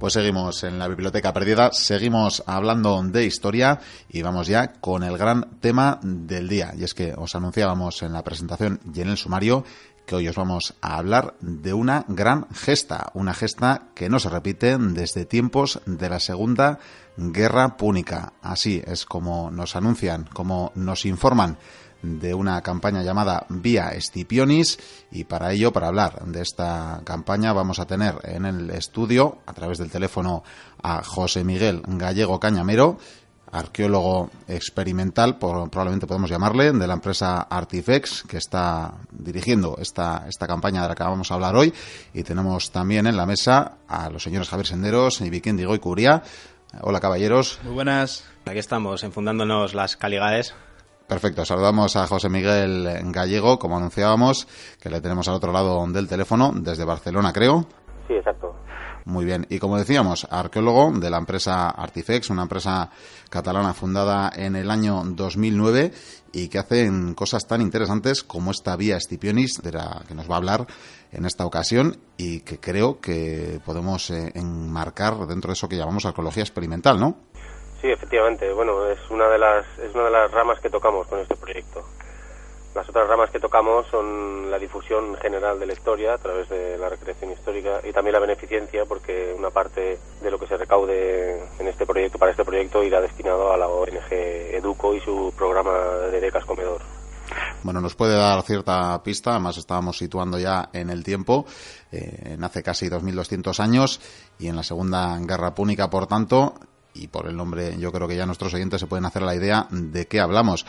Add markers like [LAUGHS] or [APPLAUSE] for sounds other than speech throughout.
Pues seguimos en la biblioteca perdida, seguimos hablando de historia y vamos ya con el gran tema del día. Y es que os anunciábamos en la presentación y en el sumario que hoy os vamos a hablar de una gran gesta, una gesta que no se repite desde tiempos de la Segunda Guerra Púnica. Así es como nos anuncian, como nos informan de una campaña llamada Vía Escipionis y para ello, para hablar de esta campaña, vamos a tener en el estudio, a través del teléfono, a José Miguel Gallego Cañamero, arqueólogo experimental, probablemente podemos llamarle, de la empresa Artifex, que está dirigiendo esta, esta campaña de la que vamos a hablar hoy. Y tenemos también en la mesa a los señores Javier Senderos y Viquín Digo y Curia. Hola, caballeros. Muy buenas. Aquí estamos, enfundándonos las calidades Perfecto, saludamos a José Miguel Gallego, como anunciábamos, que le tenemos al otro lado del teléfono, desde Barcelona, creo. Sí, exacto. Muy bien, y como decíamos, arqueólogo de la empresa Artifex, una empresa catalana fundada en el año 2009 y que hacen cosas tan interesantes como esta vía Escipionis, de la que nos va a hablar en esta ocasión y que creo que podemos eh, enmarcar dentro de eso que llamamos arqueología experimental, ¿no? Sí, efectivamente. Bueno, es una de las es una de las ramas que tocamos con este proyecto. Las otras ramas que tocamos son la difusión general de la historia a través de la recreación histórica y también la beneficencia porque una parte de lo que se recaude en este proyecto para este proyecto irá destinado a la ONG Educo y su programa de becas comedor. Bueno, nos puede dar cierta pista, además estábamos situando ya en el tiempo, eh, en hace casi 2.200 años y en la Segunda Guerra Púnica, por tanto, y por el nombre yo creo que ya nuestros oyentes se pueden hacer la idea de qué hablamos.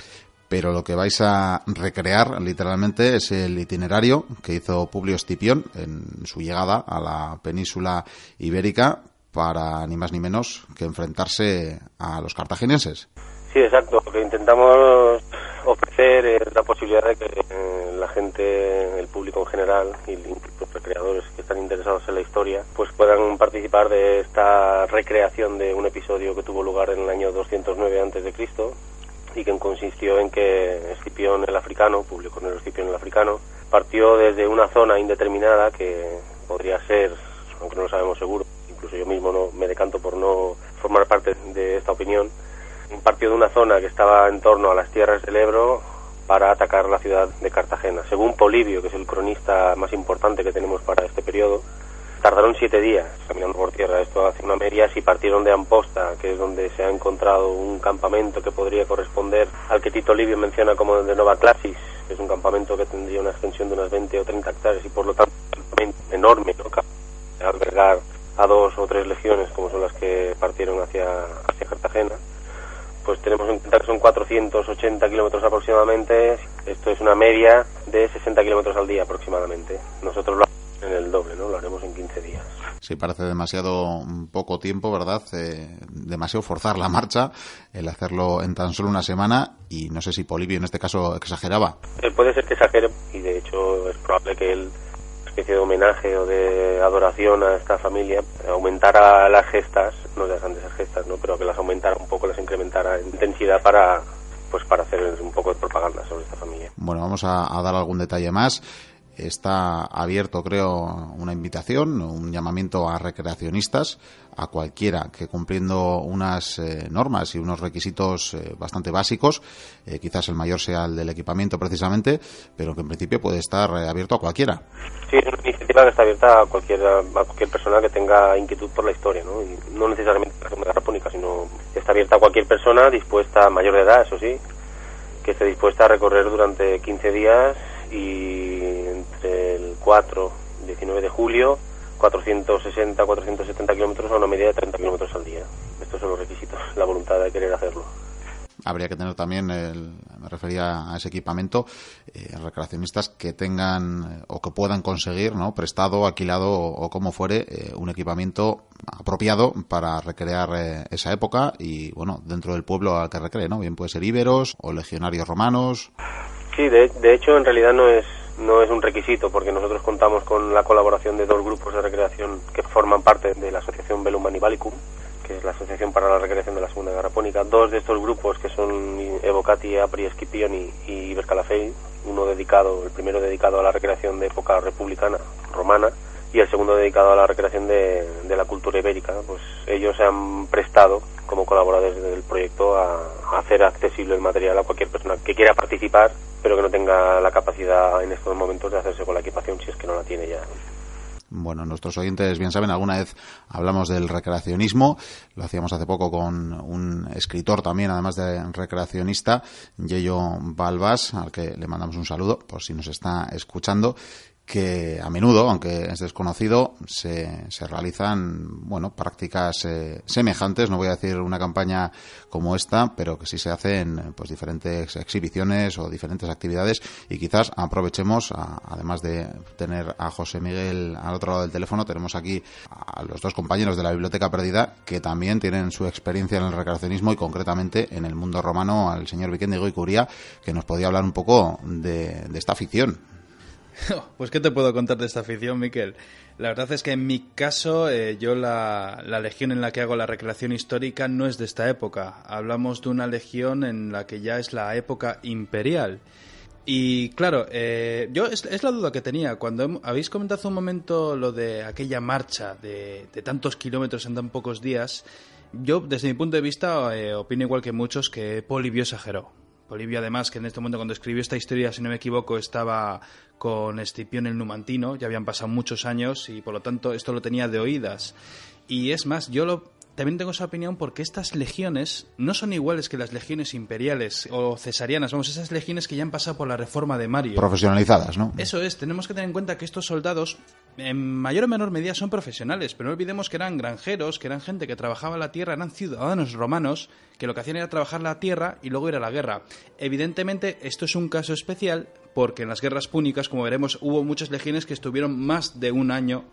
Pero lo que vais a recrear literalmente es el itinerario que hizo Publio Escipión en su llegada a la península ibérica para ni más ni menos que enfrentarse a los cartagineses. Sí, exacto. Lo que intentamos ofrecer es la posibilidad de que la gente, el público en general y recreadores que están interesados en la historia, pues puedan participar de esta recreación de un episodio que tuvo lugar en el año 209 a.C. y que consistió en que Escipión el africano, el Escipión el africano, partió desde una zona indeterminada que podría ser, aunque no lo sabemos seguro, incluso yo mismo no me decanto por no formar parte de esta opinión, partió de una zona que estaba en torno a las tierras del Ebro para atacar la ciudad de Cartagena. Según Polibio, que es el cronista más importante que tenemos para este periodo, tardaron siete días caminando por tierra. Esto hace una media. Si partieron de Amposta, que es donde se ha encontrado un campamento que podría corresponder al que Tito Livio menciona como de Nova Clasis, que es un campamento que tendría una extensión de unas 20 o 30 hectáreas y por lo tanto enorme, ¿no? albergar a dos o tres legiones como son las que partieron hacia Cartagena pues tenemos en cuenta que son 480 kilómetros aproximadamente. Esto es una media de 60 kilómetros al día aproximadamente. Nosotros lo haremos en el doble, ¿no? Lo haremos en 15 días. Sí, parece demasiado poco tiempo, ¿verdad? Eh, demasiado forzar la marcha, el hacerlo en tan solo una semana y no sé si Polibio en este caso exageraba. Eh, puede ser que exagere y de hecho es probable que él especie de homenaje o de adoración a esta familia, aumentara las gestas, no ya de esas gestas, ¿no? pero que las aumentara un poco, las incrementara en intensidad para pues para hacer un poco de propaganda sobre esta familia. Bueno, vamos a dar algún detalle más está abierto, creo, una invitación, un llamamiento a recreacionistas, a cualquiera que cumpliendo unas eh, normas y unos requisitos eh, bastante básicos, eh, quizás el mayor sea el del equipamiento precisamente, pero que en principio puede estar abierto a cualquiera. Sí, es una iniciativa que está abierta a cualquier, a cualquier persona que tenga inquietud por la historia, ¿no? Y no necesariamente la Segunda Guerra sino está abierta a cualquier persona dispuesta, mayor de edad, eso sí, que esté dispuesta a recorrer durante 15 días y entre el 4 y 19 de julio 460, 470 kilómetros a una media de 30 kilómetros al día. Estos son los requisitos, la voluntad de querer hacerlo. Habría que tener también, el, me refería a ese equipamiento, eh, recreacionistas que tengan o que puedan conseguir, ¿no? prestado, alquilado o, como fuere, eh, un equipamiento apropiado para recrear eh, esa época y, bueno, dentro del pueblo al que recree, ¿no? Bien puede ser íberos o legionarios romanos. Sí, de, hecho en realidad no es no es un requisito porque nosotros contamos con la colaboración de dos grupos de recreación que forman parte de la asociación Velum Animalicum, que es la asociación para la recreación de la Segunda Guerra Púnica. Dos de estos grupos que son Evocati, Apri, Esquipion y, y uno dedicado, el primero dedicado a la recreación de época republicana romana y el segundo dedicado a la recreación de, de la cultura ibérica. Pues ellos se han prestado como colaboradores del proyecto a hacer accesible el material a cualquier persona que quiera participar, pero que no tenga la capacidad en estos momentos de hacerse con la equipación si es que no la tiene ya. Bueno, nuestros oyentes bien saben, alguna vez hablamos del recreacionismo, lo hacíamos hace poco con un escritor también, además de recreacionista, Yello Balbas, al que le mandamos un saludo por si nos está escuchando, que a menudo, aunque es desconocido, se, se realizan bueno prácticas eh, semejantes. No voy a decir una campaña como esta, pero que sí se hacen pues diferentes exhibiciones o diferentes actividades y quizás aprovechemos, además de tener a José Miguel al otro lado del teléfono, tenemos aquí a los dos compañeros de la Biblioteca Perdida que también tienen su experiencia en el recreacionismo y concretamente en el mundo romano al señor Viquendigo y Curía, que nos podía hablar un poco de, de esta afición. [LAUGHS] Pues, ¿qué te puedo contar de esta afición, Miquel? La verdad es que en mi caso, eh, yo la, la, legión en la que hago la recreación histórica no es de esta época. Hablamos de una legión en la que ya es la época imperial. Y claro, eh, yo es, la duda que tenía. Cuando habéis comentado hace un momento lo de aquella marcha de, de, tantos kilómetros en tan pocos días, yo desde mi punto de vista eh, opino igual que muchos que Polibio exageró. Polibio, además, que en este momento cuando escribió esta historia, si no me equivoco, estaba con Escipión el Numantino, ya habían pasado muchos años y por lo tanto esto lo tenía de oídas. Y es más, yo lo, también tengo esa opinión porque estas legiones no son iguales que las legiones imperiales o cesarianas, vamos, esas legiones que ya han pasado por la reforma de Mario. Profesionalizadas, ¿no? Eso es, tenemos que tener en cuenta que estos soldados en mayor o menor medida son profesionales, pero no olvidemos que eran granjeros, que eran gente que trabajaba la tierra, eran ciudadanos romanos que lo que hacían era trabajar la tierra y luego ir a la guerra. Evidentemente, esto es un caso especial porque en las guerras púnicas, como veremos, hubo muchas legiones que estuvieron más de un año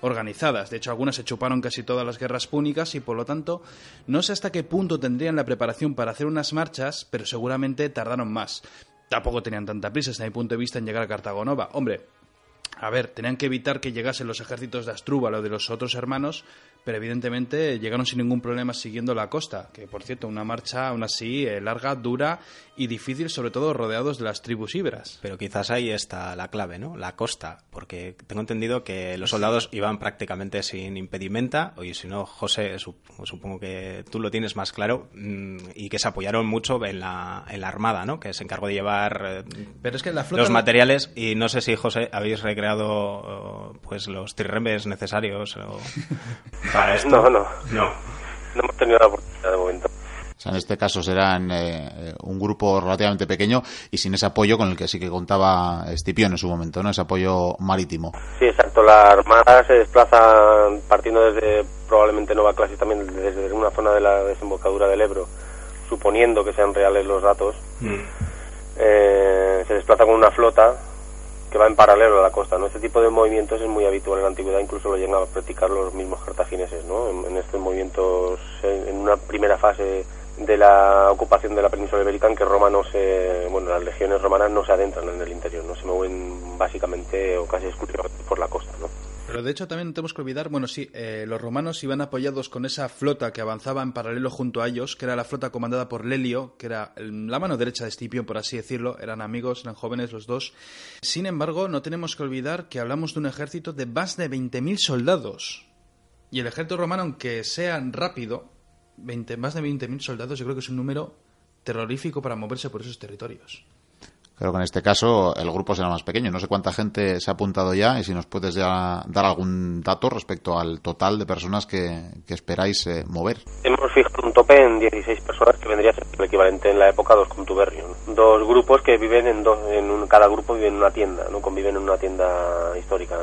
organizadas. De hecho, algunas se chuparon casi todas las guerras púnicas y, por lo tanto, no sé hasta qué punto tendrían la preparación para hacer unas marchas, pero seguramente tardaron más. Tampoco tenían tanta prisa, desde mi punto de vista, en llegar a Cartago Nova. Hombre, a ver, tenían que evitar que llegasen los ejércitos de Astrúbal o de los otros hermanos, pero evidentemente llegaron sin ningún problema siguiendo la costa, que por cierto, una marcha aún así eh, larga, dura y difícil, sobre todo rodeados de las tribus íberas. Pero quizás ahí está la clave, ¿no? La costa, porque tengo entendido que los soldados iban prácticamente sin impedimenta, y si no, José, supongo que tú lo tienes más claro, mm, y que se apoyaron mucho en la, en la armada, ¿no? Que se encargó de llevar eh, pero es que la flota los materiales, y no sé si, José, habéis recreado pues los trirremes necesarios o... [LAUGHS] para esto. No, no. No. No hemos tenido la oportunidad de momento. O sea, en este caso serán eh, un grupo relativamente pequeño y sin ese apoyo con el que sí que contaba Escipión en su momento, ¿no? Ese apoyo marítimo. Sí, exacto. La armada se desplaza partiendo desde probablemente Nova Classic también, desde una zona de la desembocadura del Ebro, suponiendo que sean reales los datos. Mm. Eh, se desplaza con una flota que va en paralelo a la costa, ¿no? Este tipo de movimientos es muy habitual en la antigüedad, incluso lo llegan a practicar los mismos cartagineses, ¿no? En, estos movimientos, en, en, una primera fase de la ocupación de la península ibérica, en que Roma no se, bueno, las legiones romanas no se adentran en el interior, no se mueven básicamente o casi exclusivamente por la costa, ¿no? Pero de hecho también tenemos que olvidar, bueno, sí, eh, los romanos iban apoyados con esa flota que avanzaba en paralelo junto a ellos, que era la flota comandada por Lelio, que era la mano derecha de Escipión, por así decirlo, eran amigos, eran jóvenes los dos. Sin embargo, no tenemos que olvidar que hablamos de un ejército de más de 20.000 soldados. Y el ejército romano, aunque sea rápido, 20, más de 20.000 soldados, yo creo que es un número terrorífico para moverse por esos territorios. Creo que en este caso el grupo será más pequeño. No sé cuánta gente se ha apuntado ya y si nos puedes ya dar algún dato respecto al total de personas que, que esperáis eh, mover. Hemos fijado un tope en 16 personas que vendría a ser el equivalente en la época a dos contubernio. Dos grupos que viven en, dos, en un, cada grupo vive en una tienda, no conviven en una tienda histórica.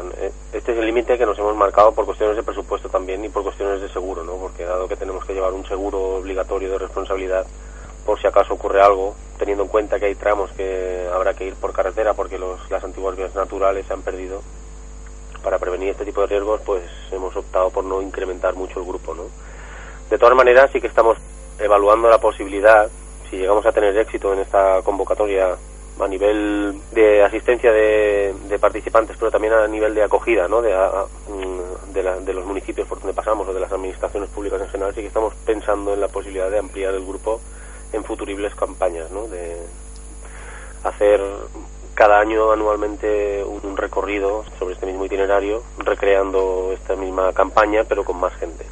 Este es el límite que nos hemos marcado por cuestiones de presupuesto también y por cuestiones de seguro, ¿no? porque dado que tenemos que llevar un seguro obligatorio de responsabilidad por si acaso ocurre algo, teniendo en cuenta que hay tramos que habrá que ir por carretera porque los, las antiguas vías naturales se han perdido. Para prevenir este tipo de riesgos, pues hemos optado por no incrementar mucho el grupo, ¿no? De todas maneras, sí que estamos evaluando la posibilidad, si llegamos a tener éxito en esta convocatoria a nivel de asistencia de, de participantes, pero también a nivel de acogida, ¿no? De, a, de, la, de los municipios por donde pasamos o de las administraciones públicas en general, sí que estamos pensando en la posibilidad de ampliar el grupo en futuribles campañas, ¿no? De hacer cada año anualmente un, recorrido sobre este mismo itinerario, recreando esta misma campaña, pero con más gente.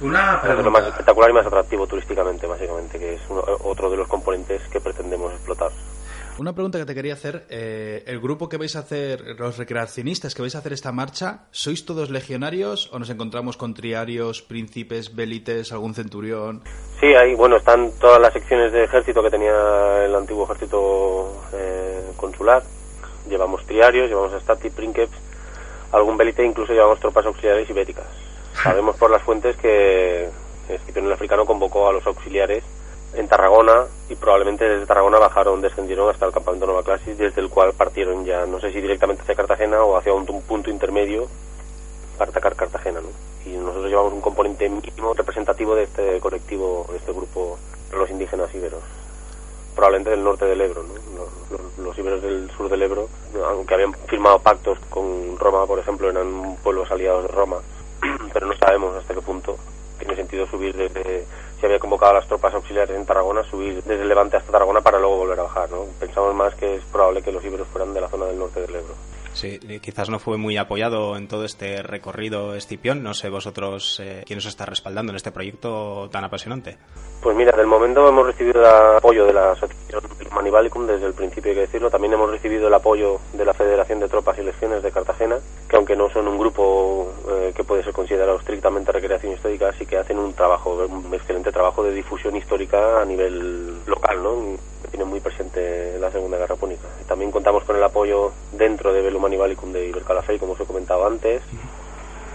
Una Es lo más espectacular y más atractivo turísticamente, básicamente, que es otro de los componentes que pretendemos explotar. Una pregunta que te quería hacer. Eh, ¿El grupo que vais a hacer, los recreacionistas que vais a hacer esta marcha, sois todos legionarios o nos encontramos con triarios, príncipes, bélites, algún centurión? Sí, ahí, bueno, están todas las secciones de ejército que tenía el antiguo ejército eh, consular. Llevamos triarios, llevamos stati, prínceps, algún bélite, incluso llevamos tropas auxiliares ibéricas. [LAUGHS] Sabemos por las fuentes que el africano convocó a los auxiliares en Tarragona y probablemente desde Tarragona bajaron, descendieron hasta el campamento Nueva Clasis, desde el cual partieron ya, no sé si directamente hacia Cartagena o hacia un, punto intermedio para atacar Cartagena. ¿no? Y nosotros llevamos un componente mínimo representativo de este colectivo, de este grupo, los indígenas iberos. Probablemente del norte del Ebro, ¿no? los, los, iberos del sur del Ebro, aunque habían firmado pactos con Roma, por ejemplo, eran pueblos aliados de Roma, [CLEARS THROAT] pero no sabemos hasta qué punto tiene sentido subir desde se había convocado a las tropas auxiliares en Tarragona subir desde Levante hasta Tarragona para luego volver a bajar. ¿no? Pensamos más que es probable que los iberos fueran de la zona del norte del Ebro. Sí, quizás no fue muy apoyado en todo este recorrido Escipión. No sé vosotros eh, quién os está respaldando en este proyecto tan apasionante. Pues mira, del momento hemos recibido el apoyo de la Asociación Manivalicum desde el principio, hay que decirlo. También hemos recibido el apoyo de la Federación de Tropas y Legiones de Cartagena, que aunque no son un grupo eh, que puede ser considerado estrictamente recreación histórica, sí que hacen un trabajo, un excelente trabajo de difusión histórica a nivel local, ¿no? tiene muy presente la Segunda Guerra Púnica. También contamos con el apoyo dentro de Velum Manivalicum de Ibercalafey, como os he comentado antes,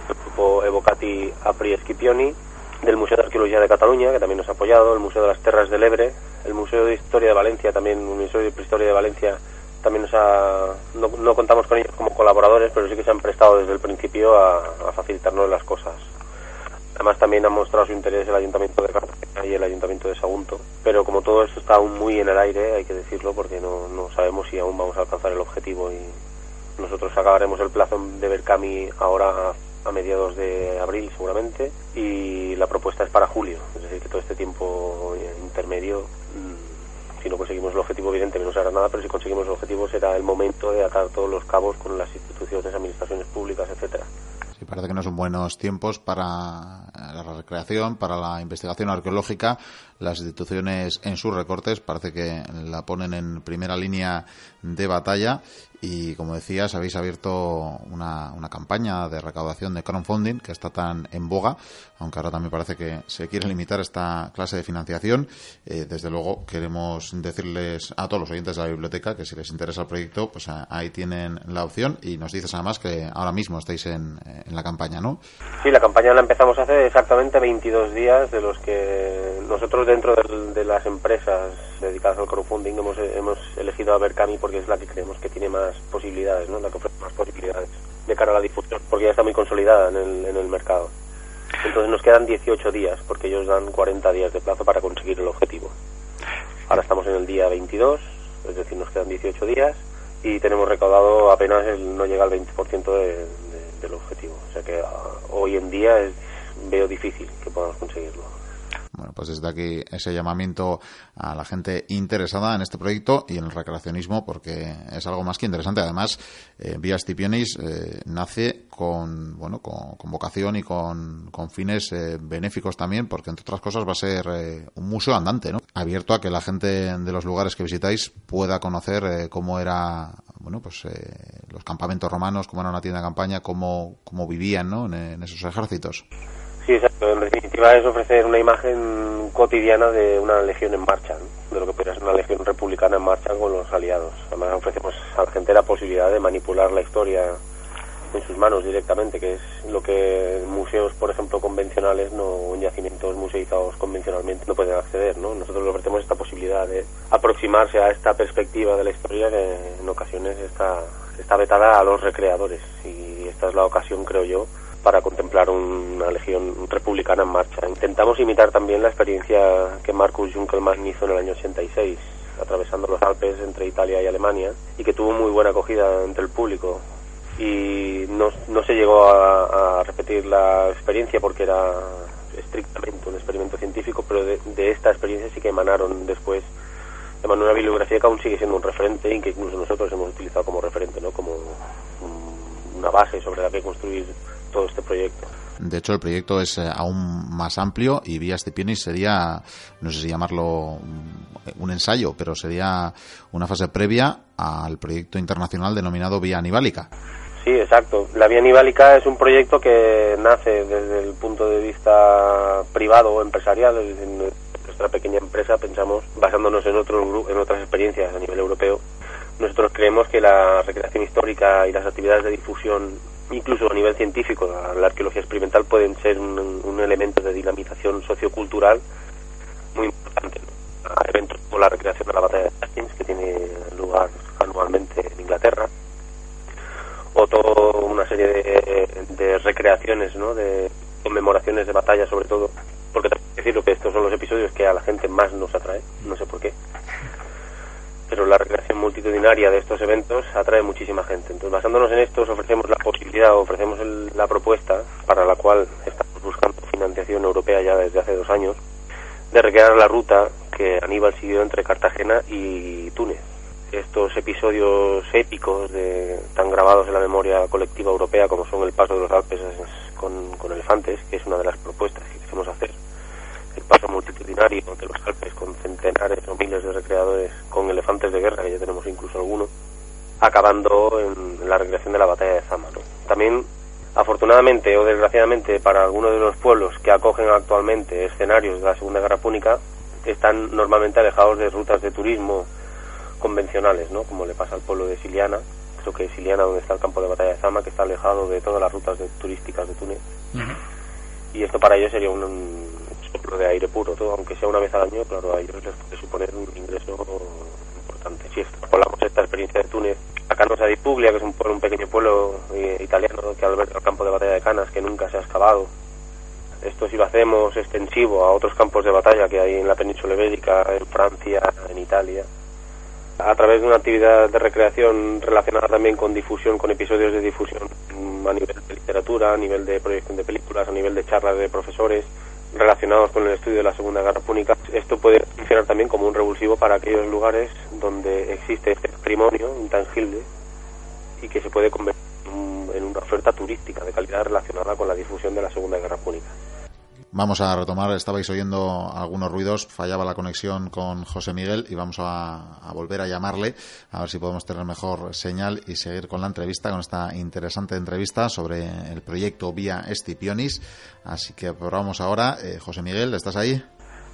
el grupo Evocati Apri Scipioni, del Museo de Arqueología de Cataluña, que también nos ha apoyado, el Museo de las Terras del Ebre, el Museo de Historia de Valencia, también el Museo de Prehistoria de Valencia, también nos ha, no, contamos con ellos como colaboradores, pero sí que se han prestado desde el principio a, facilitarnos las cosas. Además también ha mostrado su interés el Ayuntamiento de Cartagena y el Ayuntamiento de Sagunto. Pero como todo esto está aún muy en el aire, hay que decirlo, porque no, no sabemos si aún vamos a alcanzar el objetivo y nosotros acabaremos el plazo de Berkami ahora a mediados de abril seguramente y la propuesta es para julio, es decir, que todo este tiempo intermedio, mm, si no conseguimos el objetivo evidentemente no se hará nada, pero si conseguimos el objetivo será el momento de atar todos los cabos con las instituciones, administraciones públicas, etcétera. Sí, parece que no son buenos tiempos para la recreación, para la investigación arqueológica. Las instituciones en sus recortes parece que la ponen en primera línea de batalla y como decías habéis abierto una, una, campaña de recaudación de crowdfunding que está tan en boga aunque ahora también parece que se quiere limitar esta clase de financiación eh, desde luego queremos decirles a todos los oyentes de la biblioteca que si les interesa el proyecto pues ahí tienen la opción y nos dices además que ahora mismo estáis en, la campaña ¿no? Sí, la campaña la empezamos hace exactamente 22 días de los que nosotros dentro de, de las empresas dedicadas al crowdfunding hemos, hemos elegido a Berkami porque es la que creemos que tiene más posibilidades, ¿no? La que ofrece más posibilidades de cara a la difusión, porque ya está muy consolidada en el, en el mercado. Entonces nos quedan 18 días, porque ellos dan 40 días de plazo para conseguir el objetivo. Ahora estamos en el día 22, es decir, nos quedan 18 días y tenemos recaudado apenas el, no llega al 20% de, del objetivo. O sea que uh, hoy en día es, veo difícil que podamos conseguirlo. Bueno, pues desde aquí ese llamamiento a la gente interesada en este proyecto y en el recreacionismo, porque es algo más que interesante. Además, eh, Vía eh, nace con, bueno, con, vocación y con, fines eh, benéficos también, porque entre otras cosas va a ser eh, un museo andante, ¿no? Abierto a que la gente de los lugares que visitáis pueda conocer cómo era, bueno, pues los campamentos romanos, cómo era una tienda de campaña, cómo, cómo vivían, ¿no? en esos ejércitos. Sí, exacto. En definitiva es ofrecer una imagen cotidiana de una legión en marcha, de lo que podría ser una legión republicana en marcha con los aliados. Además ofrecemos a la gente la posibilidad de manipular la historia en sus manos directamente, que es lo que museos, por ejemplo, convencionales no en yacimientos museizados convencionalmente no pueden acceder, ¿no? Nosotros le ofrecemos esta posibilidad de aproximarse a esta perspectiva de la historia que en ocasiones está, está vetada a los recreadores y esta es la ocasión, creo yo, para contemplar una legión republicana en marcha. Intentamos imitar también la experiencia que Marcus Junkelmann hizo en el año 86, atravesando los Alpes entre Italia y Alemania, y que tuvo muy buena acogida entre el público. Y no, no se llegó a, repetir la experiencia porque era estrictamente un experimento científico, pero de, esta experiencia sí que emanaron después de una bibliografía que aún sigue siendo un referente y que incluso nosotros hemos utilizado como referente, ¿no? como una base sobre la que construir todo este proyecto. De hecho, el proyecto es eh, aún más amplio y Vía Stipionis sería, no sé si llamarlo un ensayo, pero sería una fase previa al proyecto internacional denominado Vía Aníbalica. Sí, exacto. La Vía Aníbalica es un proyecto que nace desde el punto de vista privado o empresarial. En nuestra pequeña empresa pensamos, basándonos en, otros, en otras experiencias a nivel europeo, nosotros creemos que la recreación histórica y las actividades de difusión, incluso a nivel científico, la arqueología experimental, pueden ser un, elemento de dinamización sociocultural muy importante. Eventos como la recreación de la batalla de Hastings, que tiene lugar anualmente en Inglaterra, o toda una serie de, recreaciones, ¿no? de conmemoraciones de batalla sobre todo, porque tengo que decirlo que estos son los episodios que a la gente más nos atrae, no sé por qué pero la recreación multitudinaria de estos eventos atrae muchísima gente. Entonces, basándonos en esto, ofrecemos la posibilidad, ofrecemos la propuesta para la cual estamos buscando financiación europea ya desde hace dos años, de recrear la ruta que Aníbal siguió entre Cartagena y Túnez. Estos episodios épicos de, tan grabados en la memoria colectiva europea como son el paso de los Alpes con, con elefantes, que es una de las propuestas que queremos hacer, el paso multitudinario de los Alpes con centenares o miles de recreadores con elefantes de guerra, que ya tenemos incluso algunos, acabando en la recreación de la batalla de Zama. También, afortunadamente o desgraciadamente, para algunos de los pueblos que acogen actualmente escenarios de la Segunda Guerra Púnica, están normalmente alejados de rutas de turismo convencionales, ¿no? como le pasa al pueblo de Siliana, creo que es Siliana donde está el campo de batalla de Zama, que está alejado de todas las rutas turísticas de Túnez. Y esto para ellos sería un, de aire puro, todo, aunque sea una vez al año, claro, a ellos les puede suponer un ingreso importante. Si extrapolamos esta experiencia de Túnez a Canosa di Puglia, que es un, pueblo, un pequeño pueblo eh, italiano que alberga el campo de batalla de Canas, que nunca se ha excavado. Esto si lo hacemos extensivo a otros campos de batalla que hay en la península ibérica, en Francia, en Italia, a través de una actividad de recreación relacionada también con difusión, con episodios de difusión a nivel de literatura, a nivel de proyección de películas, a nivel de charlas de profesores, relacionados con el estudio de la Segunda Guerra Púnica. Esto puede funcionar también como un revulsivo para aquellos lugares donde existe este patrimonio intangible y que se puede convertir en una oferta turística de calidad relacionada con la difusión de la Segunda Guerra Púnica. Vamos a retomar, estabais oyendo algunos ruidos, fallaba la conexión con José Miguel y vamos a, volver a llamarle a ver si podemos tener mejor señal y seguir con la entrevista, con esta interesante entrevista sobre el proyecto Vía Estipionis. Así que probamos ahora. Eh, José Miguel, ¿estás ahí?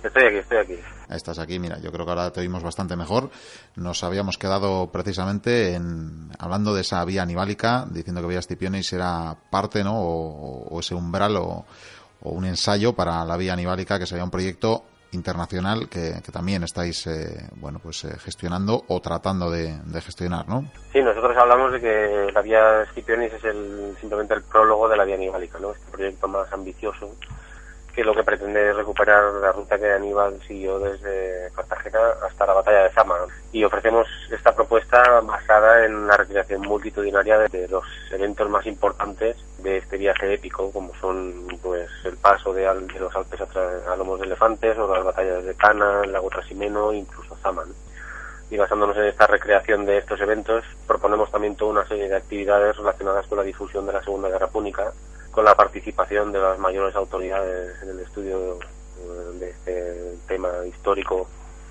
Estoy aquí, estoy aquí. Estás aquí, mira, yo creo que ahora te oímos bastante mejor. Nos habíamos quedado precisamente en, hablando de esa vía aníbalica, diciendo que Vía Estipionis era parte, ¿no? o ese umbral o, o un ensayo para la vía aníbalica, que sería un proyecto internacional que, también estáis eh, bueno pues eh, gestionando o tratando de, gestionar, ¿no? Sí, nosotros hablamos de que la vía Scipionis es el, simplemente el prólogo de la vía aníbalica, ¿no? Este proyecto más ambicioso que lo que pretende es recuperar la ruta que Aníbal siguió desde Cartagena hasta la batalla de Zama. Y ofrecemos esta propuesta basada en la recreación multitudinaria de los eventos más importantes de este viaje épico, como son pues el paso de, los Alpes a, lomos de elefantes o las batallas de Cana, el lago Trasimeno e incluso Zama. Y basándonos en esta recreación de estos eventos, proponemos también toda una serie de actividades relacionadas con la difusión de la Segunda Guerra Púnica con la participación de las mayores autoridades en el estudio de este tema histórico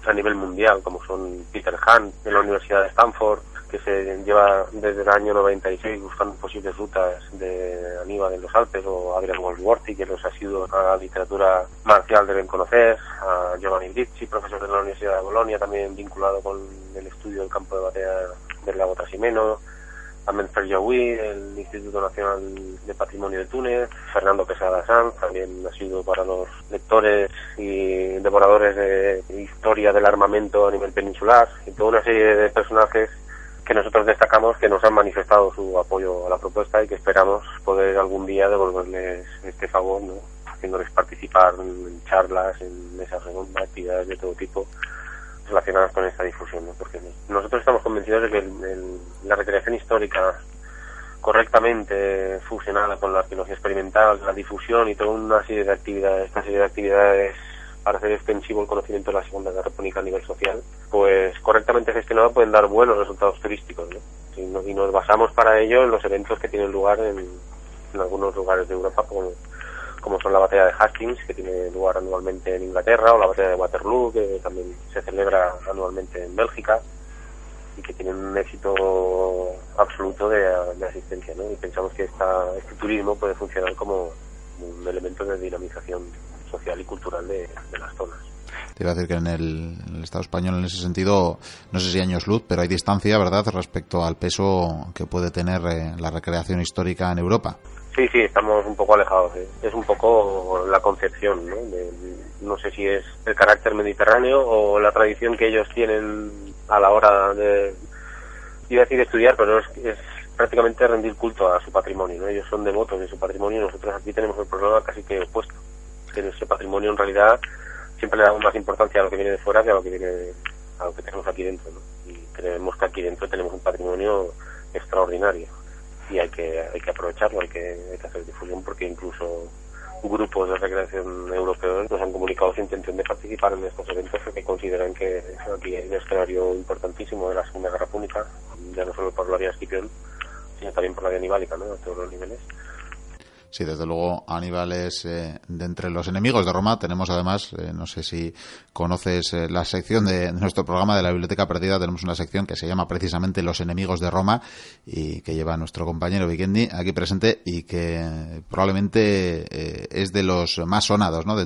a nivel mundial, como son Peter Hahn de la Universidad de Stanford, que se lleva desde el año 96 buscando posibles rutas de Aníbal en los Alpes, o Adrian Goldsworthy, que los ha sido a la literatura marcial deben conocer, a Giovanni Brizzi, profesor de la Universidad de Bolonia, también vinculado con el estudio del campo de batalla del lago Trasimeno, Ahmed Ferjaoui, del Instituto Nacional de Patrimonio de Túnez, Fernando Quesada Sanz, también ha sido para los lectores y devoradores de historia del armamento a nivel peninsular, y toda una serie de personajes que nosotros destacamos que nos han manifestado su apoyo a la propuesta y que esperamos poder algún día devolverles este favor, ¿no? haciéndoles participar en charlas, en mesas redondas, actividades de todo tipo relacionadas con esta difusión, porque nosotros estamos convencidos de que la recreación histórica correctamente fusionada con la arqueología experimental, la difusión y toda una serie de actividades, esta serie de actividades para hacer extensivo el conocimiento de la Segunda Guerra Púnica a nivel social, pues correctamente gestionado pueden dar buenos resultados turísticos. ¿no? Y, nos basamos para ello en los eventos que tienen lugar en, en algunos lugares de Europa, como, como son la batalla de Hastings, que tiene lugar anualmente en Inglaterra, o la batalla de Waterloo, que también se celebra anualmente en Bélgica, y que tienen un éxito absoluto de, asistencia. ¿no? Y pensamos que esta, este turismo puede funcionar como un elemento de dinamización social y cultural de, las zonas. Te iba a decir que en el, Estado español, en ese sentido, no sé si años luz, pero hay distancia, ¿verdad?, respecto al peso que puede tener eh, la recreación histórica en Europa. Sí, sí, estamos un poco alejados. ¿eh? Es un poco la concepción, ¿no? no sé si es el carácter mediterráneo o la tradición que ellos tienen a la hora de, iba a decir estudiar, pero es, prácticamente rendir culto a su patrimonio. ¿no? Ellos son devotos de su patrimonio y nosotros aquí tenemos el problema casi que opuesto. Que ese patrimonio en realidad siempre le damos más importancia a lo que viene de fuera que a lo que viene a lo que tenemos aquí dentro. Y creemos que aquí dentro tenemos un patrimonio extraordinario y hay que, hay que aprovecharlo, hay que, hacer difusión porque incluso grupos de recreación europeos nos han comunicado su intención de participar en estos eventos porque consideran que aquí hay un escenario importantísimo de la Segunda Guerra Pública, ya no solo por la vía Escipión, sino también por la vía Aníbalica, ¿no? a todos los niveles. Sí, desde luego Aníbal es eh, de entre los enemigos de Roma. Tenemos además, eh, no sé si conoces eh, la sección de, nuestro programa de la Biblioteca Perdida, tenemos una sección que se llama precisamente Los enemigos de Roma y que lleva nuestro compañero Vikendi aquí presente y que probablemente es de los más sonados, ¿no? de,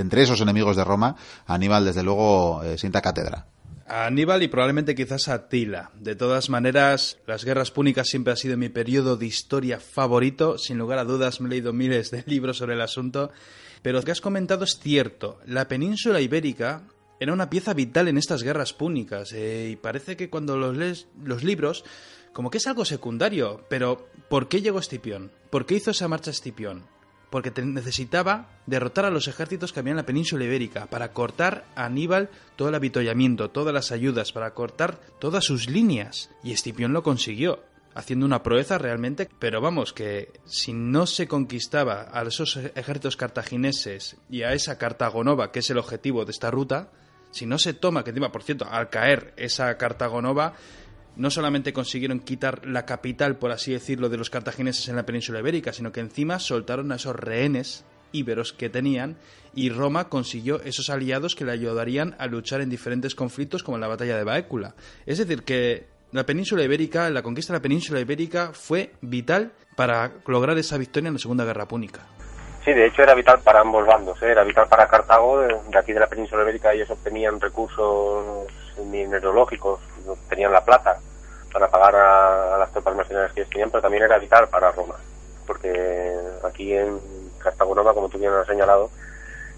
entre esos enemigos de Roma, Aníbal desde luego sienta cátedra a Aníbal y probablemente quizás a Tila. De todas maneras, las guerras púnicas siempre ha sido mi periodo de historia favorito. Sin lugar a dudas, me he leído miles de [LAUGHS] libros sobre el asunto. Pero lo que has comentado es cierto. La península ibérica era una pieza vital en estas guerras púnicas. Eh, y parece que cuando los lees los libros, como que es algo secundario. Pero, ¿por qué llegó Escipión? ¿Por qué hizo esa marcha Escipión? Porque necesitaba derrotar a los ejércitos que había en la península ibérica, para cortar a Aníbal todo el avituallamiento, todas las ayudas, para cortar todas sus líneas. Y Escipión lo consiguió, haciendo una proeza realmente, pero vamos, que si no se conquistaba a esos ejércitos cartagineses y a esa Cartagonova, que es el objetivo de esta ruta, si no se toma, que encima, por cierto, al caer esa Cartagonova, no solamente consiguieron quitar la capital, por así decirlo, de los cartagineses en la península ibérica, sino que encima soltaron a esos rehenes íberos que tenían y Roma consiguió esos aliados que le ayudarían a luchar en diferentes conflictos como en la batalla de Baécula. Es decir, que la península ibérica, la conquista de la península ibérica fue vital para lograr esa victoria en la Segunda Guerra Púnica. Sí, de hecho era vital para ambos bandos, ¿eh? era vital para Cartago, de aquí de la península ibérica ellos obtenían recursos mineralógicos, tenían la plata para pagar a, las tropas mercenarias que ellos tenían, pero también era vital para Roma, porque aquí en Cartagonova, como tú bien has señalado,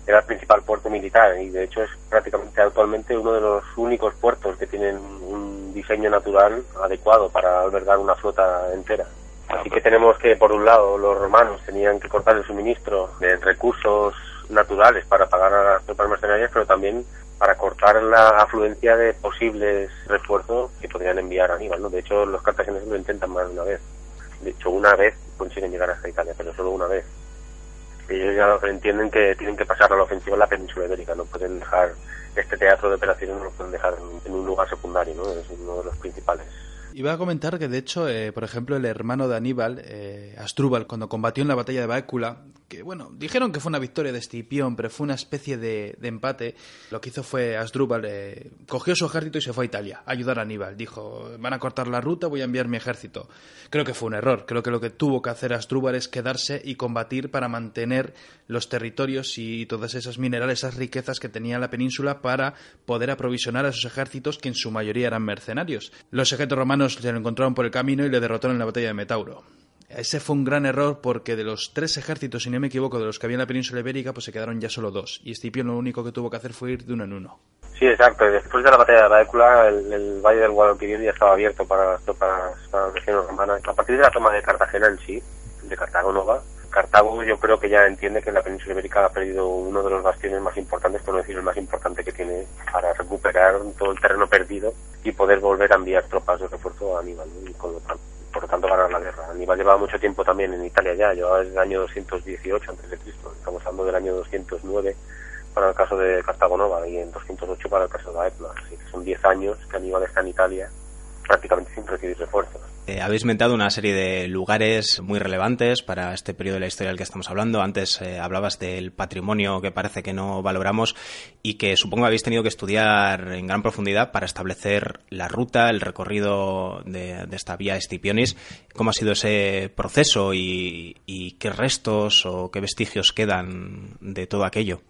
era el principal puerto militar y de hecho es prácticamente actualmente uno de los únicos puertos que tienen un diseño natural adecuado para albergar una flota entera. Así que tenemos que, por un lado, los romanos tenían que cortar el suministro de recursos naturales para pagar a las tropas mercenarias, pero también para cortar la afluencia de posibles refuerzos que podrían enviar a Aníbal. ¿no? De hecho, los cartagineses lo intentan más de una vez. De hecho, una vez consiguen llegar hasta Italia, pero solo una vez. Ellos ya entienden que tienen que pasar a la ofensiva en la península ibérica, no pueden dejar este teatro de operaciones, no lo pueden dejar en, un lugar secundario, ¿no? es uno de los principales. Iba a comentar que, de hecho, eh, por ejemplo, el hermano de Aníbal, eh, Astrúbal, cuando combatió en la batalla de Baécula, que, bueno, dijeron que fue una victoria de Escipión, pero fue una especie de, empate, lo que hizo fue Asdrúbal, eh, cogió su ejército y se fue a Italia a ayudar a Aníbal. Dijo, van a cortar la ruta, voy a enviar mi ejército. Creo que fue un error. Creo que lo que tuvo que hacer Asdrúbal es quedarse y combatir para mantener los territorios y todas esas minerales, esas riquezas que tenía la península para poder aprovisionar a esos ejércitos que en su mayoría eran mercenarios. Los ejércitos romanos se lo encontraron por el camino y le derrotaron en la batalla de Metauro. Ese fue un gran error porque de los tres ejércitos, si no me equivoco, de los que había en la península ibérica, pues se quedaron ya solo dos. Y Escipión lo único que tuvo que hacer fue ir de uno en uno. Sí, exacto. Después de la batalla de Baécula, el, valle del Guadalquivir ya estaba abierto para las tropas para romanas. A partir de la toma de Cartagena en sí, de Cartago Nova, Cartago yo creo que ya entiende que la península ibérica ha perdido uno de los bastiones más importantes, por no decir el más importante que tiene para recuperar todo el terreno perdido y poder volver a enviar tropas de refuerzo a Aníbal y por lo tanto ganar la guerra. Aníbal llevaba mucho tiempo también en Italia ya, llevaba desde el año 218 a.C., estamos hablando del año 209 para el caso de Cartagonova y en 208 para el caso de Aetna. Así que son 10 años que Aníbal está en Italia prácticamente sin recibir refuerzos. Eh, habéis mentado una serie de lugares muy relevantes para este periodo de la historia del que estamos hablando. Antes eh, hablabas del patrimonio que parece que no valoramos y que supongo habéis tenido que estudiar en gran profundidad para establecer la ruta, el recorrido de, esta vía Escipionis. ¿Cómo ha sido ese proceso y, y qué restos o qué vestigios quedan de todo aquello?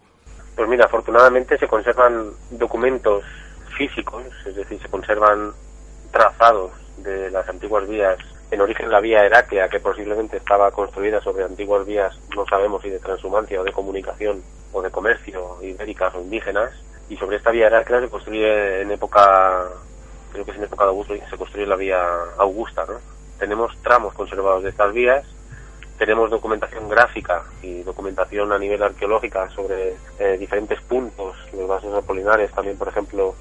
Pues mira, afortunadamente se conservan documentos físicos, es decir, se conservan trazados de las antiguas vías, en origen la vía Heráclea, que posiblemente estaba construida sobre antiguas vías, no sabemos si de transhumancia o de comunicación o de comercio, ibéricas o indígenas, y sobre esta vía Heráclea se construye en época, creo que es en época de Augusto, se construye la vía Augusta, ¿no? Tenemos tramos conservados de estas vías, tenemos documentación gráfica y documentación a nivel arqueológica sobre eh, diferentes puntos, los vasos apolinares también, por ejemplo,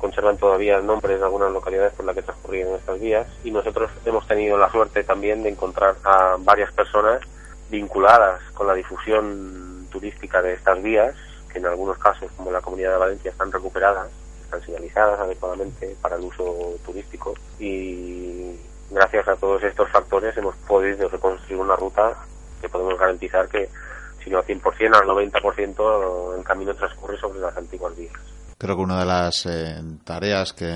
conservan todavía nombres de algunas localidades por las que transcurrían estas vías. Y nosotros hemos tenido la suerte también de encontrar a varias personas vinculadas con la difusión turística de estas vías, que en algunos casos, como la Comunidad de Valencia, están recuperadas, están señalizadas adecuadamente para el uso turístico. Y gracias a todos estos factores hemos podido reconstruir una ruta que podemos garantizar que si no al 100%, al 90% el camino transcurre sobre las antiguas vías creo que una de las eh, tareas que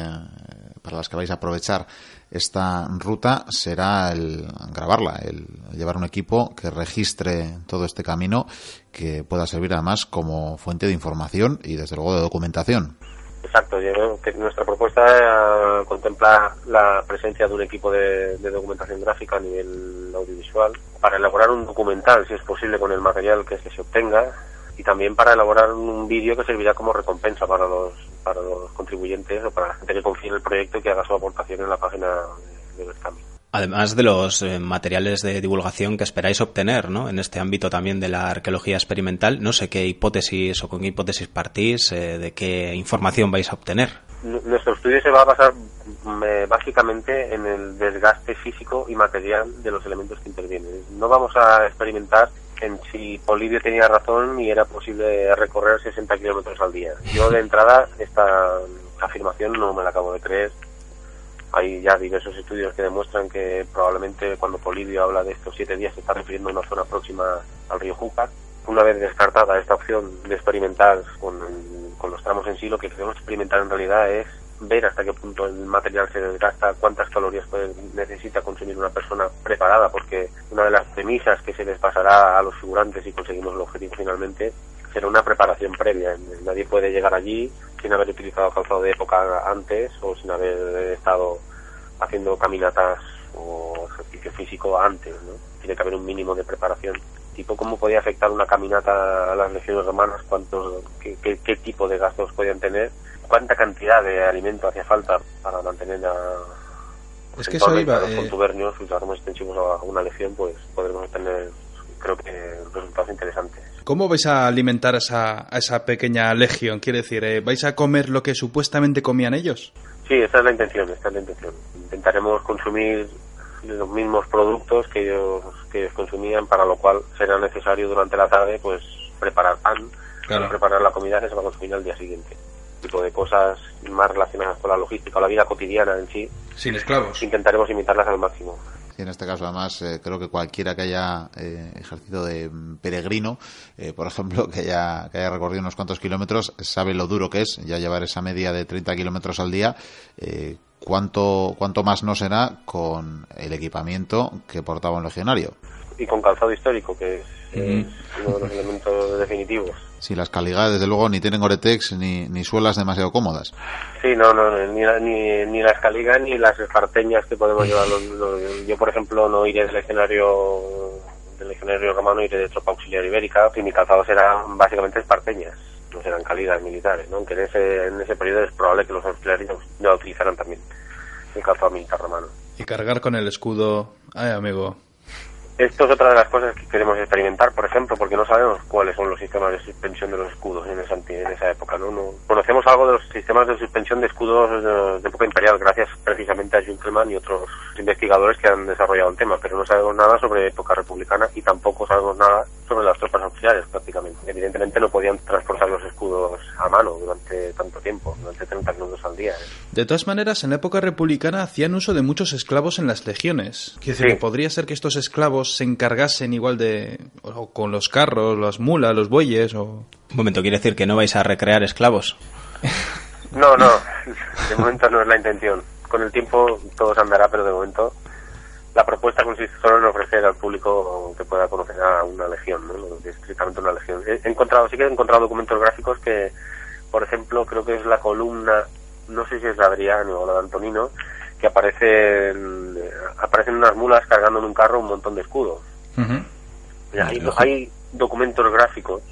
para las que vais a aprovechar esta ruta será el grabarla, el llevar un equipo que registre todo este camino que pueda servir además como fuente de información y desde luego de documentación. Exacto, que nuestra propuesta eh, contempla la presencia de un equipo de, documentación gráfica a nivel audiovisual para elaborar un documental, si es posible, con el material que se obtenga y también para elaborar un vídeo que servirá como recompensa para los para los contribuyentes o para la gente que confíe en el proyecto y que haga su aportación en la página de, de Además de los eh, materiales de divulgación que esperáis obtener ¿no? en este ámbito también de la arqueología experimental, no sé qué hipótesis o con qué hipótesis partís, eh, de qué información vais a obtener. nuestro estudio se va a basar mm, eh, básicamente en el desgaste físico y material de los elementos que intervienen. No vamos a experimentar en si Polibio tenía razón y era posible recorrer 60 kilómetros al día. Yo de entrada esta afirmación no me la acabo de creer. Hay ya diversos estudios que demuestran que probablemente cuando Polibio habla de estos siete días se está refiriendo a una zona próxima al río Júcar. Una vez descartada esta opción de experimentar con, con los tramos en sí, lo que queremos experimentar en realidad es ver hasta qué punto el material se desgasta, cuántas calorías necesita consumir una persona preparada, porque una de las premisas que se les pasará a los figurantes y conseguimos el objetivo finalmente será una preparación previa. Nadie puede llegar allí sin haber utilizado calzado de época antes o sin haber estado haciendo caminatas o ejercicio físico antes. ¿no? Tiene que haber un mínimo de preparación tipo cómo podía afectar una caminata a las legiones romanas, cuántos, qué, qué tipo de gastos podían tener cuánta cantidad de alimento hacía falta para mantener a es que eso iba, los eh... contubernios, si hacemos extensivos a una legión, pues podremos tener, creo que, resultados interesantes. ¿Cómo vais a alimentar a esa, a esa pequeña legión? Quiere decir, eh, ¿vais a comer lo que supuestamente comían ellos? Sí, esa es la intención, esa es la intención. Intentaremos consumir los mismos productos que ellos, que ellos consumían, para lo cual será necesario durante la tarde, pues, preparar pan, preparar la comida que se va a consumir al día siguiente tipo de cosas más relacionadas con la logística o la vida cotidiana en sí. Sin esclavos. Intentaremos imitarlas al máximo. en este caso, además, eh, creo que cualquiera que haya eh, ejercido de peregrino, eh, por [LAUGHS] ejemplo, que haya, que haya recorrido unos cuantos kilómetros, sabe lo duro que es ya llevar esa media de 30 kilómetros al día. ¿cuánto, ¿Cuánto más no será con el equipamiento que portaba un legionario? Y con calzado histórico, que es uno de los elementos definitivos. Sí, las calidades, desde luego, ni tienen Goretex ni, ni suelas demasiado cómodas. Sí, no, no, ni, ni, ni las caligas ni las esparteñas que podemos llevar. yo, por ejemplo, no iré del escenario del legionario romano, iré de tropa auxiliar ibérica, y mi calzado serán básicamente esparteñas, no serán caligas militares, ¿no? aunque en ese, en ese periodo es probable que los auxiliares no utilizaran también el calzado militar romano. Y cargar con el escudo, ay amigo, Esto es otra de las cosas que queremos experimentar, por ejemplo, porque no sabemos cuáles son los sistemas de suspensión de los escudos en esa, en esa época. ¿no? no conocemos algo de los sistemas de suspensión de escudos de, época imperial, gracias precisamente a Junkelman y otros investigadores que han desarrollado el tema, pero no sabemos nada sobre época republicana y tampoco sabemos nada sobre las tropas oficiales prácticamente. Evidentemente no podían escudos a mano durante tanto tiempo, durante 30 minutos al día. ¿eh? De todas maneras, en la época republicana hacían uso de muchos esclavos en las legiones. Quiero decir, podría ser que estos esclavos se encargasen igual de... con los carros, las mulas, los bueyes o... Un momento, ¿quiere decir que no vais a recrear esclavos? [LAUGHS] No, no, de momento no es la intención. Con el tiempo todo se andará, pero de momento la propuesta consiste solo en ofrecer al público que pueda conocer a una legión, ¿no? estrictamente una legión. He encontrado, sí que he encontrado documentos gráficos que, por ejemplo, creo que es la columna, no sé si es de Adriano o la de Antonino, que aparecen, aparecen unas mulas cargando en un carro un montón de escudos. hay, documentos gráficos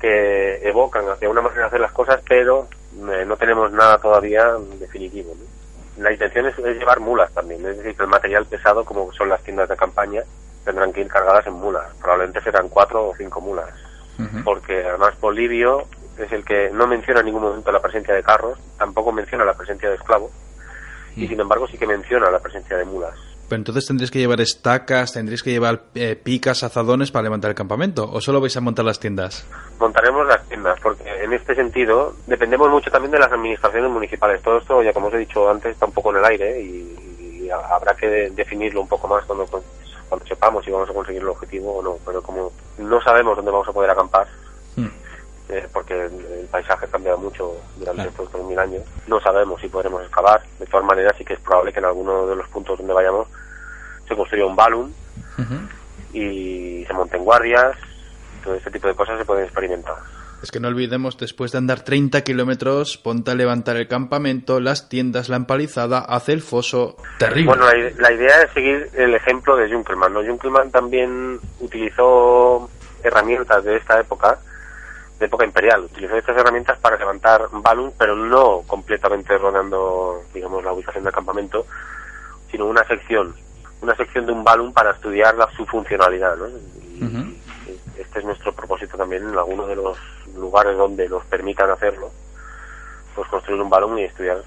que evocan hacia una manera de hacer las cosas, pero eh, no tenemos nada todavía definitivo. La intención es, llevar mulas también, es decir, que el material pesado, como son las tiendas de campaña, tendrán que ir cargadas en mulas. Probablemente serán cuatro o cinco mulas. Porque además Bolivio es el que no menciona en ningún momento la presencia de carros, tampoco menciona la presencia de esclavos, y sin embargo sí que menciona la presencia de mulas. Pero entonces tendréis que llevar estacas, tendréis que llevar eh, picas, azadones para levantar el campamento, o solo vais a montar las tiendas? Montaremos las tiendas, porque en este sentido dependemos mucho también de las administraciones municipales. Todo esto, ya como os he dicho antes, está un poco en el aire y, habrá que definirlo un poco más cuando, cuando sepamos si vamos a conseguir el objetivo o no. Pero como no sabemos dónde vamos a poder acampar, hmm. Eh, porque el, paisaje ha cambiado mucho durante estos 3.000 años. No sabemos si podremos excavar. De todas maneras, sí que es probable que en alguno de los puntos donde vayamos se construya un balloon y se monten guardias. Todo este tipo de cosas se pueden experimentar. Es que no olvidemos, después de andar 30 kilómetros, ponte a levantar el campamento, las tiendas, la empalizada, hace el foso. Terrible. Bueno, la, idea es seguir el ejemplo de Junkelman. ¿no? Junkelman también utilizó herramientas de esta época de época imperial. Utilizó estas herramientas para levantar balloon, pero no completamente rodeando, digamos, la ubicación del campamento, sino una sección, una sección de un balloon para estudiar la, su funcionalidad, ¿no? Este es nuestro propósito también en algunos de los lugares donde nos permitan hacerlo, pues construir un balón y estudiar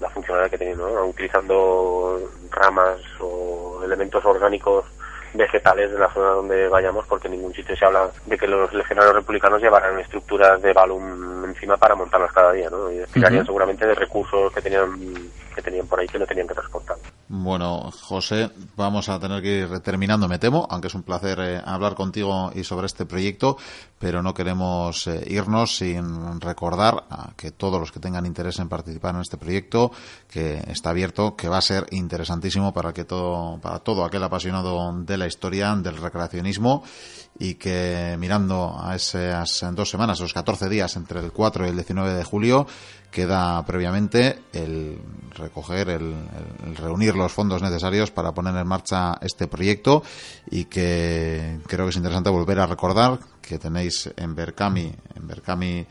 la funcionalidad que tiene, ¿no? Utilizando ramas o elementos orgánicos vegetales de la zona donde vayamos, porque en ningún sitio se habla de que los legionarios republicanos llevaran estructuras de balón encima para montarlas cada día, ¿no? Y explicarían seguramente de recursos que tenían que tenían por ahí que no tenían que transportar. Bueno, José, vamos a tener que ir terminando, me temo, aunque es un placer eh, hablar contigo y sobre este proyecto, pero no queremos eh, irnos sin recordar a que todos los que tengan interés en participar en este proyecto, que está abierto, que va a ser interesantísimo para que todo, para todo aquel apasionado de la historia, del recreacionismo y que mirando a esas dos semanas, esos 14 días entre el 4 y el 19 de julio, queda previamente el recoger, el, reunir los fondos necesarios para poner en marcha este proyecto y que creo que es interesante volver a recordar que tenéis en Berkami, en Berkami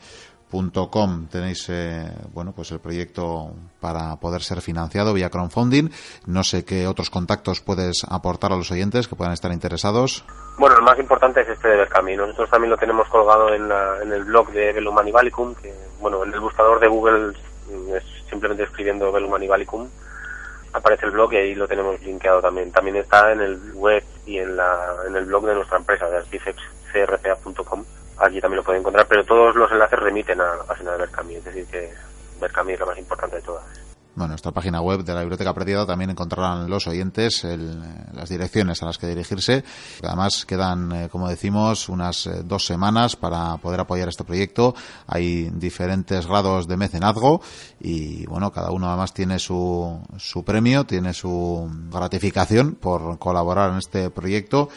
Com tenéis eh, bueno pues el proyecto para poder ser financiado vía crowdfunding. No sé qué otros contactos puedes aportar a los oyentes que puedan estar interesados. Bueno el más importante es este de Berkami. Nosotros también lo tenemos colgado en, en el blog de Velum Animalicum que bueno en el buscador de Google es simplemente escribiendo Velum Animalicum aparece el blog y ahí lo tenemos linkeado también también está en el web y en la en el blog de nuestra empresa de artifexcrpa.com allí también lo pueden encontrar, pero todos los enlaces remiten a la página de Berkami, es decir, que Berkami es la más importante de todas. Bueno, esta página web de la Biblioteca Perdida también encontrarán los oyentes las direcciones a las que dirigirse. Además, quedan, eh, como decimos, unas eh, dos semanas para poder apoyar este proyecto. Hay diferentes grados de mecenazgo y, bueno, cada uno además tiene su, su premio, tiene su gratificación por colaborar en este proyecto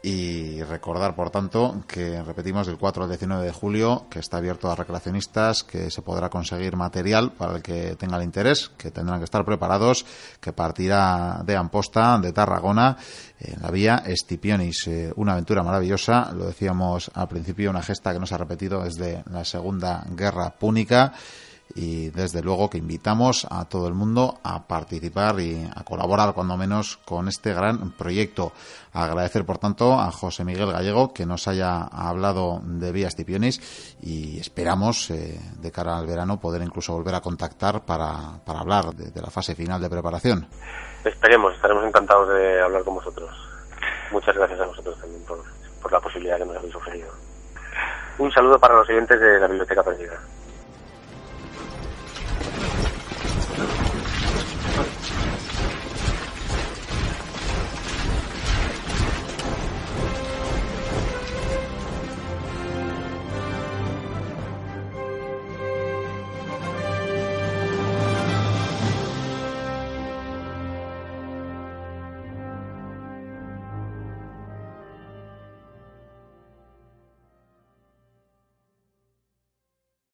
y recordar, por tanto, que repetimos del 4 al 19 de julio, que está abierto a recreacionistas, que se podrá conseguir material para el que tenga el interés, que tendrán que estar preparados, que partirá de Amposta, de Tarragona, en la vía Estipionis. Eh, una aventura maravillosa, lo decíamos al principio, una gesta que no se ha repetido desde la Segunda Guerra Púnica y desde luego que invitamos a todo el mundo a participar y a colaborar cuando menos con este gran proyecto. Agradecer por tanto a José Miguel Gallego que nos haya hablado de Vías Tipionis y esperamos eh, de cara al verano poder incluso volver a contactar para, para hablar de, de la fase final de preparación. Esperemos, estaremos encantados de hablar con vosotros. Muchas gracias a vosotros también por, por la posibilidad que nos habéis ofrecido. Un saludo para los oyentes de la Biblioteca Perdida.